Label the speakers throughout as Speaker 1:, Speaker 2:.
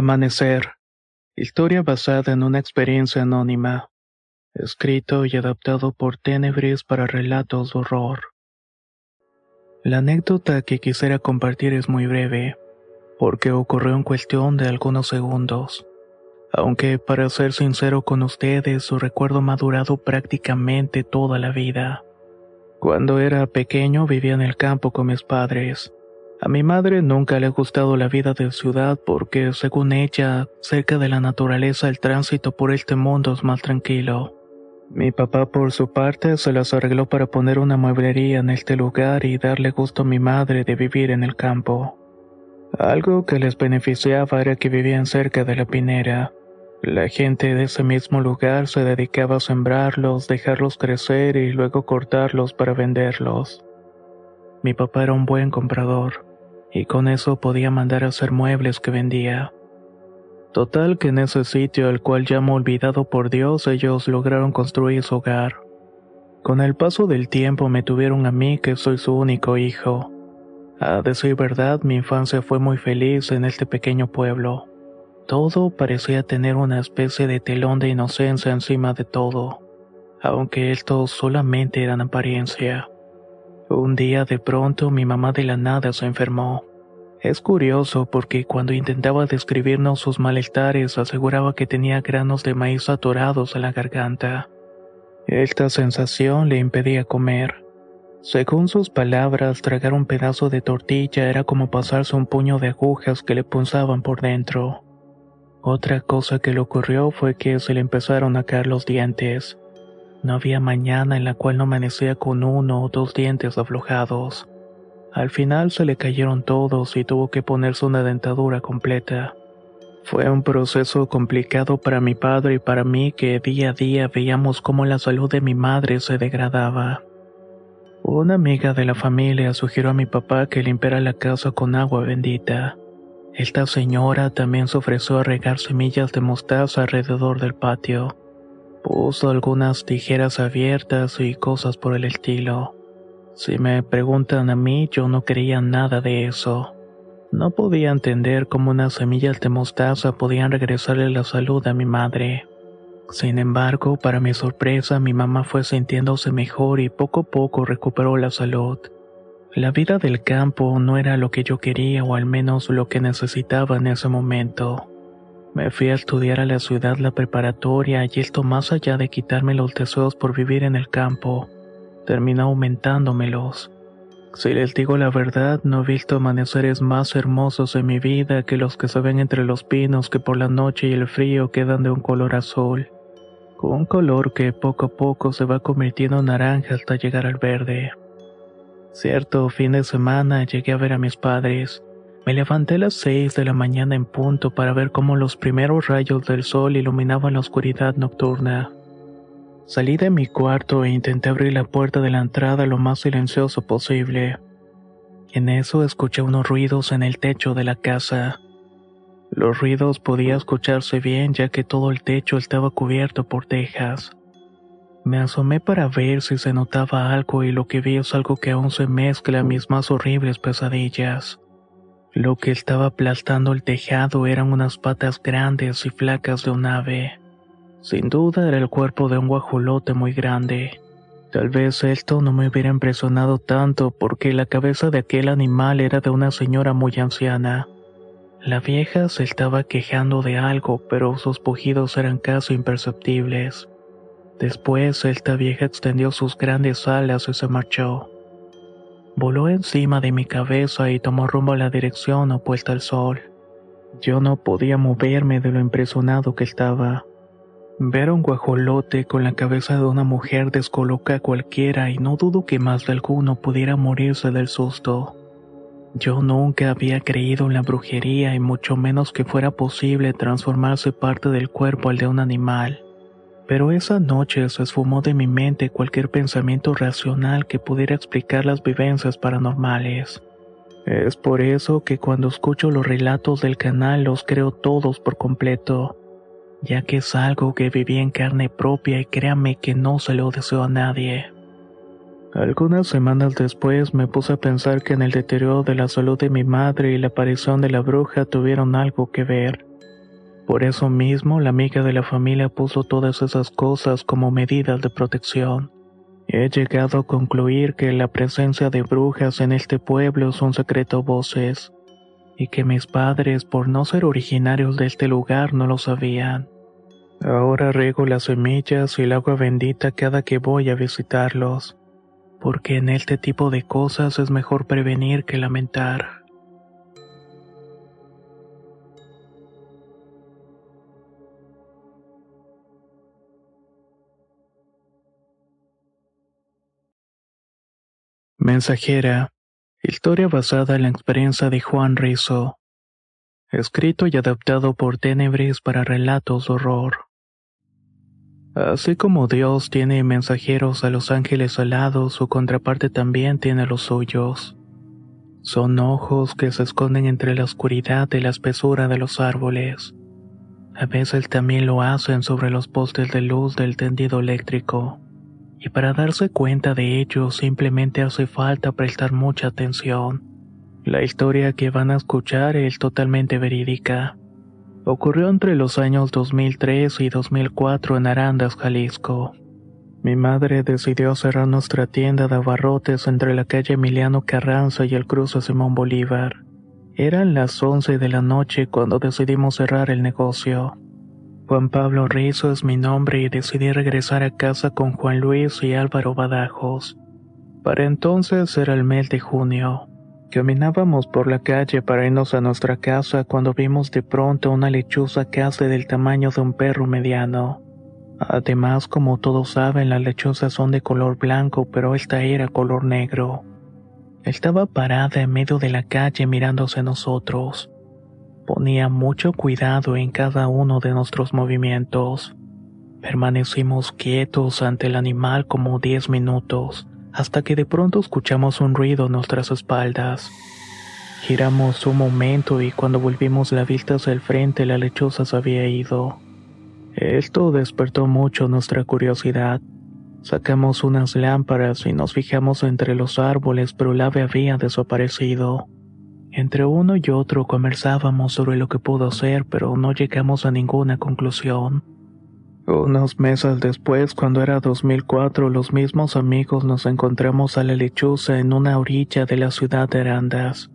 Speaker 1: Amanecer. Historia basada en una experiencia anónima. Escrito y adaptado por Tenebris para relatos de horror. La anécdota que quisiera compartir es muy breve, porque ocurrió en cuestión de algunos segundos. Aunque, para ser sincero con ustedes, su recuerdo me ha durado prácticamente toda la vida. Cuando era pequeño vivía en el campo con mis padres. A mi madre nunca le ha gustado la vida de ciudad porque, según ella, cerca de la naturaleza el tránsito por este mundo es más tranquilo. Mi papá, por su parte, se las arregló para poner una mueblería en este lugar y darle gusto a mi madre de vivir en el campo. Algo que les beneficiaba era que vivían cerca de la pinera. La gente de ese mismo lugar se dedicaba a sembrarlos, dejarlos crecer y luego cortarlos para venderlos. Mi papá era un buen comprador y con eso podía mandar a hacer muebles que vendía. Total que en ese sitio al cual llamo olvidado por Dios ellos lograron construir su hogar. Con el paso del tiempo me tuvieron a mí que soy su único hijo. A decir verdad, mi infancia fue muy feliz en este pequeño pueblo. Todo parecía tener una especie de telón de inocencia encima de todo, aunque esto solamente era en apariencia. Un día de pronto mi mamá de la nada se enfermó. Es curioso porque cuando intentaba describirnos sus malestares aseguraba que tenía granos de maíz atorados a la garganta. Esta sensación le impedía comer. Según sus palabras, tragar un pedazo de tortilla era como pasarse un puño de agujas que le punzaban por dentro. Otra cosa que le ocurrió fue que se le empezaron a caer los dientes. No había mañana en la cual no amanecía con uno o dos dientes aflojados. Al final se le cayeron todos y tuvo que ponerse una dentadura completa. Fue un proceso complicado para mi padre y para mí que día a día veíamos cómo la salud de mi madre se degradaba. Una amiga de la familia sugirió a mi papá que limpiara la casa con agua bendita. Esta señora también se ofreció a regar semillas de mostaza alrededor del patio. Puso algunas tijeras abiertas y cosas por el estilo. Si me preguntan a mí, yo no creía nada de eso. No podía entender cómo unas semillas de mostaza podían regresarle la salud a mi madre. Sin embargo, para mi sorpresa, mi mamá fue sintiéndose mejor y poco a poco recuperó la salud. La vida del campo no era lo que yo quería o al menos lo que necesitaba en ese momento. Me fui a estudiar a la ciudad la preparatoria y esto más allá de quitarme los deseos por vivir en el campo, terminó aumentándomelos. Si les digo la verdad, no he visto amaneceres más hermosos en mi vida que los que se ven entre los pinos que por la noche y el frío quedan de un color azul, con un color que poco a poco se va convirtiendo en naranja hasta llegar al verde. Cierto fin de semana llegué a ver a mis padres, me levanté a las seis de la mañana en punto para ver cómo los primeros rayos del sol iluminaban la oscuridad nocturna. Salí de mi cuarto e intenté abrir la puerta de la entrada lo más silencioso posible. En eso escuché unos ruidos en el techo de la casa. Los ruidos podía escucharse bien ya que todo el techo estaba cubierto por tejas. Me asomé para ver si se notaba algo y lo que vi es algo que aún se mezcla a mis más horribles pesadillas. Lo que estaba aplastando el tejado eran unas patas grandes y flacas de un ave. Sin duda era el cuerpo de un guajolote muy grande. Tal vez esto no me hubiera impresionado tanto porque la cabeza de aquel animal era de una señora muy anciana. La vieja se estaba quejando de algo, pero sus pujidos eran casi imperceptibles. Después, esta vieja extendió sus grandes alas y se marchó. Voló encima de mi cabeza y tomó rumbo a la dirección opuesta al sol. Yo no podía moverme de lo impresionado que estaba. Ver un guajolote con la cabeza de una mujer descoloca a cualquiera y no dudo que más de alguno pudiera morirse del susto. Yo nunca había creído en la brujería y mucho menos que fuera posible transformarse parte del cuerpo al de un animal. Pero esa noche se esfumó de mi mente cualquier pensamiento racional que pudiera explicar las vivencias paranormales. Es por eso que cuando escucho los relatos del canal los creo todos por completo, ya que es algo que viví en carne propia y créame que no se lo deseo a nadie. Algunas semanas después me puse a pensar que en el deterioro de la salud de mi madre y la aparición de la bruja tuvieron algo que ver. Por eso mismo la amiga de la familia puso todas esas cosas como medidas de protección. He llegado a concluir que la presencia de brujas en este pueblo es un secreto voces, y que mis padres, por no ser originarios de este lugar, no lo sabían. Ahora riego las semillas y el agua bendita cada que voy a visitarlos porque en este tipo de cosas es mejor prevenir que lamentar. Mensajera. Historia basada en la experiencia de Juan Rizzo. Escrito y adaptado por Tenebris para relatos de horror. Así como Dios tiene mensajeros a los ángeles alados, su contraparte también tiene los suyos. Son ojos que se esconden entre la oscuridad y la espesura de los árboles. A veces también lo hacen sobre los postes de luz del tendido eléctrico. Y para darse cuenta de ello simplemente hace falta prestar mucha atención. La historia que van a escuchar es totalmente verídica. Ocurrió entre los años 2003 y 2004 en Arandas, Jalisco. Mi madre decidió cerrar nuestra tienda de abarrotes entre la calle Emiliano Carranza y el cruce Simón Bolívar. Eran las 11 de la noche cuando decidimos cerrar el negocio. Juan Pablo Rizo es mi nombre y decidí regresar a casa con Juan Luis y Álvaro Badajos. Para entonces era el mes de junio. Caminábamos por la calle para irnos a nuestra casa cuando vimos de pronto una lechuza casi del tamaño de un perro mediano. Además, como todos saben, las lechuzas son de color blanco, pero esta era color negro. Estaba parada en medio de la calle mirándose a nosotros. Ponía mucho cuidado en cada uno de nuestros movimientos. Permanecimos quietos ante el animal como diez minutos hasta que de pronto escuchamos un ruido a nuestras espaldas. Giramos un momento y cuando volvimos la vista hacia el frente la lechuza se había ido. Esto despertó mucho nuestra curiosidad. Sacamos unas lámparas y nos fijamos entre los árboles, pero el ave había desaparecido. Entre uno y otro conversábamos sobre lo que pudo ser, pero no llegamos a ninguna conclusión. Unos meses después, cuando era 2004, los mismos amigos nos encontramos a la lechuza en una orilla de la ciudad de Arandas.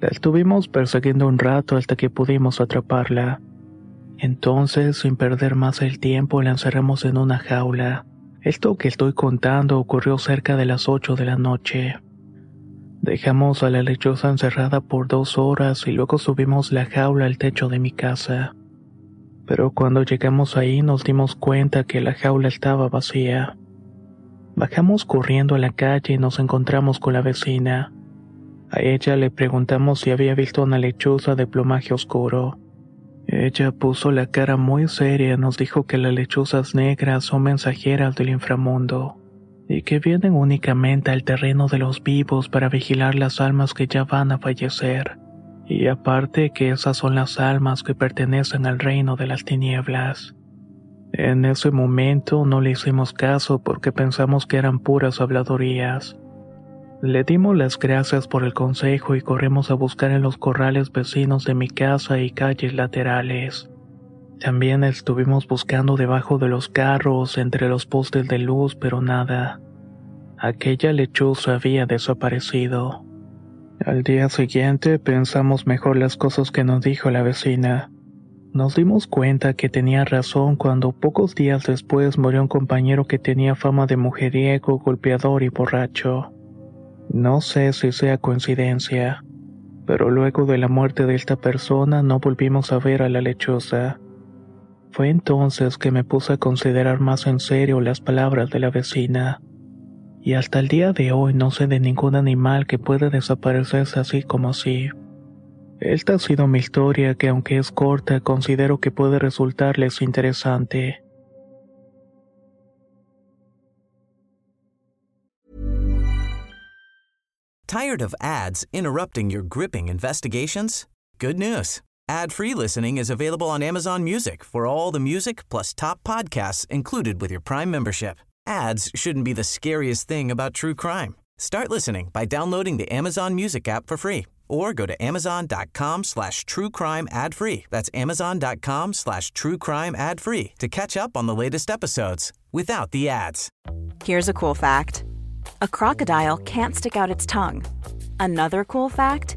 Speaker 1: La estuvimos persiguiendo un rato hasta que pudimos atraparla. Entonces, sin perder más el tiempo, la encerramos en una jaula. Esto que estoy contando ocurrió cerca de las 8 de la noche. Dejamos a la lechuza encerrada por dos horas y luego subimos la jaula al techo de mi casa pero cuando llegamos ahí nos dimos cuenta que la jaula estaba vacía. Bajamos corriendo a la calle y nos encontramos con la vecina. A ella le preguntamos si había visto una lechuza de plumaje oscuro. Ella puso la cara muy seria y nos dijo que las lechuzas negras son mensajeras del inframundo y que vienen únicamente al terreno de los vivos para vigilar las almas que ya van a fallecer. Y aparte que esas son las almas que pertenecen al reino de las tinieblas. En ese momento no le hicimos caso porque pensamos que eran puras habladurías. Le dimos las gracias por el consejo y corrimos a buscar en los corrales vecinos de mi casa y calles laterales. También estuvimos buscando debajo de los carros, entre los postes de luz, pero nada. Aquella lechuza había desaparecido. Al día siguiente pensamos mejor las cosas que nos dijo la vecina. Nos dimos cuenta que tenía razón cuando pocos días después murió un compañero que tenía fama de mujeriego, golpeador y borracho. No sé si sea coincidencia, pero luego de la muerte de esta persona no volvimos a ver a la lechuza. Fue entonces que me puse a considerar más en serio las palabras de la vecina. Y hasta el día de hoy no sé de ningún animal que pueda desaparecerse así como así. Esta ha sido mi historia que aunque es corta considero que puede resultarles interesante.
Speaker 2: Tired of ads interrupting your gripping investigations? Good news. Ad-free listening is available on Amazon Music for all the music plus top podcasts included with your Prime membership. Ads shouldn't be the scariest thing about true crime. Start listening by downloading the Amazon Music app for free or go to amazon.com slash true crime ad free. That's amazon.com slash true crime ad free to catch up on the latest episodes without the ads.
Speaker 3: Here's a cool fact a crocodile can't stick out its tongue. Another cool fact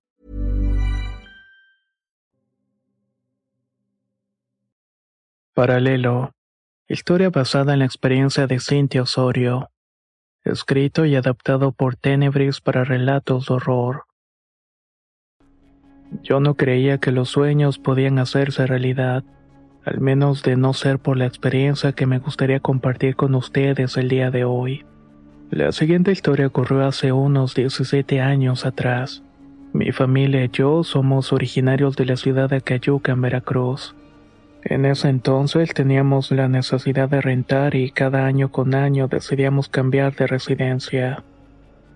Speaker 1: Paralelo. Historia basada en la experiencia de Cintia Osorio. Escrito y adaptado por Tenebris para relatos de horror. Yo no creía que los sueños podían hacerse realidad, al menos de no ser por la experiencia que me gustaría compartir con ustedes el día de hoy. La siguiente historia ocurrió hace unos 17 años atrás. Mi familia y yo somos originarios de la ciudad de Cayuca, en Veracruz. En ese entonces teníamos la necesidad de rentar y cada año con año decidíamos cambiar de residencia.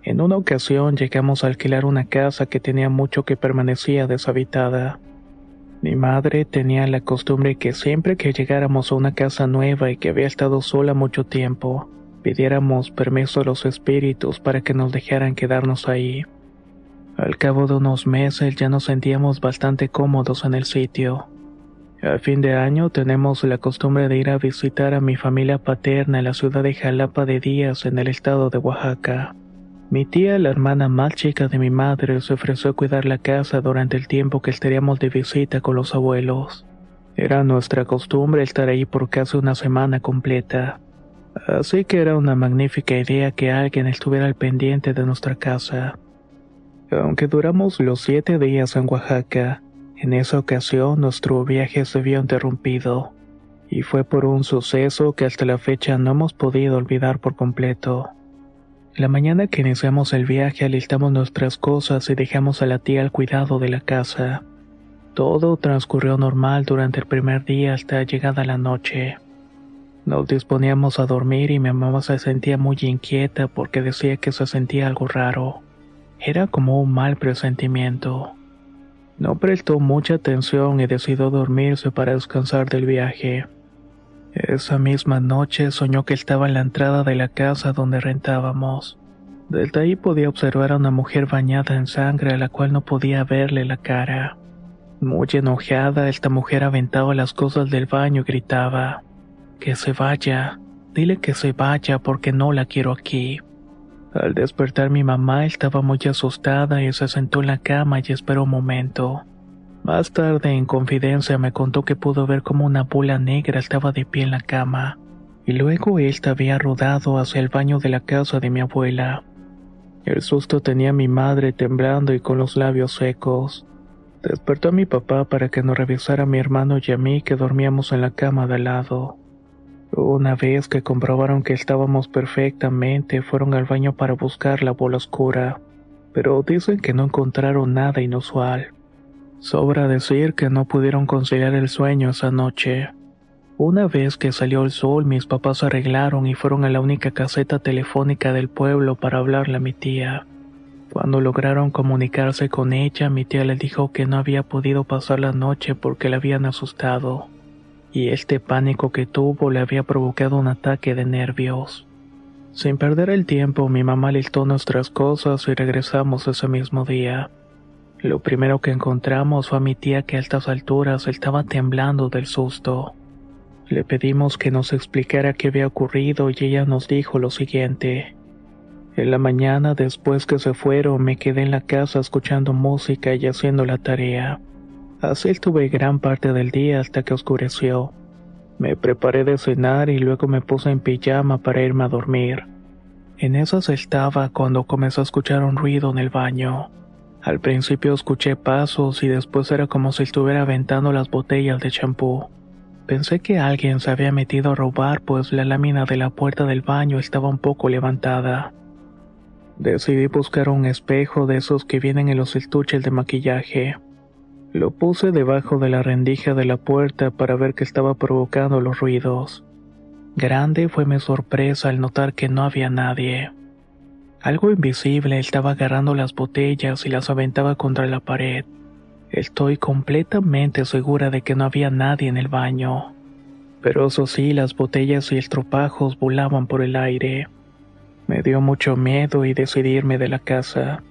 Speaker 1: En una ocasión llegamos a alquilar una casa que tenía mucho que permanecía deshabitada. Mi madre tenía la costumbre que siempre que llegáramos a una casa nueva y que había estado sola mucho tiempo, pidiéramos permiso a los espíritus para que nos dejaran quedarnos ahí. Al cabo de unos meses ya nos sentíamos bastante cómodos en el sitio. A fin de año tenemos la costumbre de ir a visitar a mi familia paterna en la ciudad de Jalapa de Díaz en el estado de Oaxaca. Mi tía, la hermana más chica de mi madre, se ofreció a cuidar la casa durante el tiempo que estaríamos de visita con los abuelos. Era nuestra costumbre estar ahí por casi una semana completa. Así que era una magnífica idea que alguien estuviera al pendiente de nuestra casa. Aunque duramos los siete días en Oaxaca, en esa ocasión nuestro viaje se vio interrumpido, y fue por un suceso que hasta la fecha no hemos podido olvidar por completo. La mañana que iniciamos el viaje alistamos nuestras cosas y dejamos a la tía al cuidado de la casa. Todo transcurrió normal durante el primer día hasta llegada la noche. Nos disponíamos a dormir y mi mamá se sentía muy inquieta porque decía que se sentía algo raro. Era como un mal presentimiento. No prestó mucha atención y decidió dormirse para descansar del viaje. Esa misma noche soñó que estaba en la entrada de la casa donde rentábamos. Desde ahí podía observar a una mujer bañada en sangre a la cual no podía verle la cara. Muy enojada, esta mujer aventaba las cosas del baño y gritaba, Que se vaya, dile que se vaya porque no la quiero aquí. Al despertar mi mamá estaba muy asustada y se sentó en la cama y esperó un momento. Más tarde, en confidencia, me contó que pudo ver como una bola negra estaba de pie en la cama, y luego ésta había rodado hacia el baño de la casa de mi abuela. El susto tenía a mi madre temblando y con los labios secos. Despertó a mi papá para que nos revisara a mi hermano y a mí que dormíamos en la cama de lado. Una vez que comprobaron que estábamos perfectamente, fueron al baño para buscar la bola oscura, pero dicen que no encontraron nada inusual. Sobra decir que no pudieron conciliar el sueño esa noche. Una vez que salió el sol, mis papás arreglaron y fueron a la única caseta telefónica del pueblo para hablarle a mi tía. Cuando lograron comunicarse con ella, mi tía le dijo que no había podido pasar la noche porque la habían asustado, y este pánico que tuvo le había provocado un ataque de nervios. Sin perder el tiempo, mi mamá listó nuestras cosas y regresamos ese mismo día. Lo primero que encontramos fue a mi tía que a estas alturas estaba temblando del susto. Le pedimos que nos explicara qué había ocurrido y ella nos dijo lo siguiente. En la mañana después que se fueron me quedé en la casa escuchando música y haciendo la tarea. Así estuve gran parte del día hasta que oscureció. Me preparé de cenar y luego me puse en pijama para irme a dormir. En esas estaba cuando comenzó a escuchar un ruido en el baño. Al principio escuché pasos y después era como si estuviera aventando las botellas de champú. Pensé que alguien se había metido a robar pues la lámina de la puerta del baño estaba un poco levantada. Decidí buscar un espejo de esos que vienen en los estuches de maquillaje. Lo puse debajo de la rendija de la puerta para ver qué estaba provocando los ruidos. Grande fue mi sorpresa al notar que no había nadie. Algo invisible estaba agarrando las botellas y las aventaba contra la pared. Estoy completamente segura de que no había nadie en el baño. Pero eso sí, las botellas y estropajos volaban por el aire. Me dio mucho miedo y decidí irme de la casa.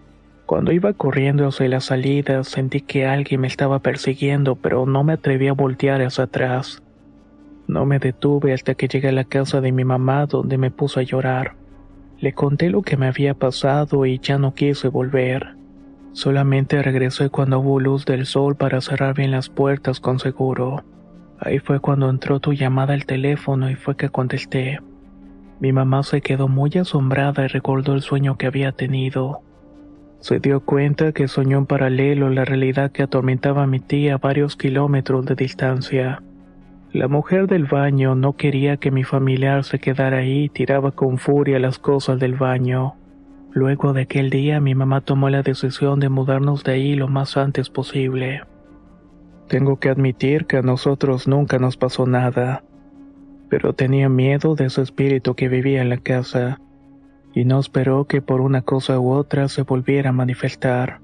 Speaker 1: Cuando iba corriendo hacia la salida sentí que alguien me estaba persiguiendo, pero no me atreví a voltear hacia atrás. No me detuve hasta que llegué a la casa de mi mamá donde me puso a llorar. Le conté lo que me había pasado y ya no quise volver. Solamente regresé cuando hubo luz del sol para cerrar bien las puertas con seguro. Ahí fue cuando entró tu llamada al teléfono y fue que contesté. Mi mamá se quedó muy asombrada y recordó el sueño que había tenido. Se dio cuenta que soñó en paralelo la realidad que atormentaba a mi tía a varios kilómetros de distancia. La mujer del baño no quería que mi familiar se quedara ahí y tiraba con furia las cosas del baño. Luego de aquel día mi mamá tomó la decisión de mudarnos de ahí lo más antes posible. Tengo que admitir que a nosotros nunca nos pasó nada pero tenía miedo de ese espíritu que vivía en la casa, y no esperó que por una cosa u otra se volviera a manifestar.